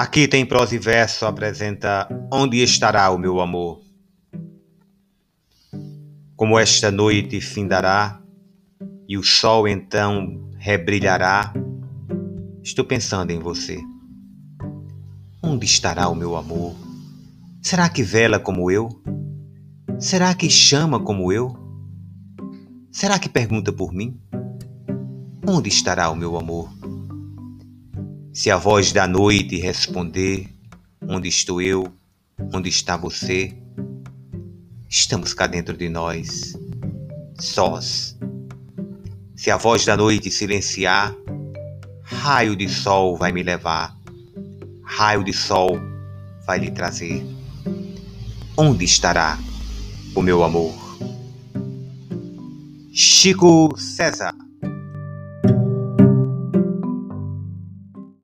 Aqui tem prosa e verso apresenta Onde estará o meu amor? Como esta noite findará e o sol então rebrilhará, estou pensando em você. Onde estará o meu amor? Será que vela como eu? Será que chama como eu? Será que pergunta por mim? Onde estará o meu amor? Se a voz da noite responder: Onde estou eu? Onde está você? Estamos cá dentro de nós, sós. Se a voz da noite silenciar, raio de sol vai me levar, raio de sol vai lhe trazer. Onde estará o meu amor? Chico César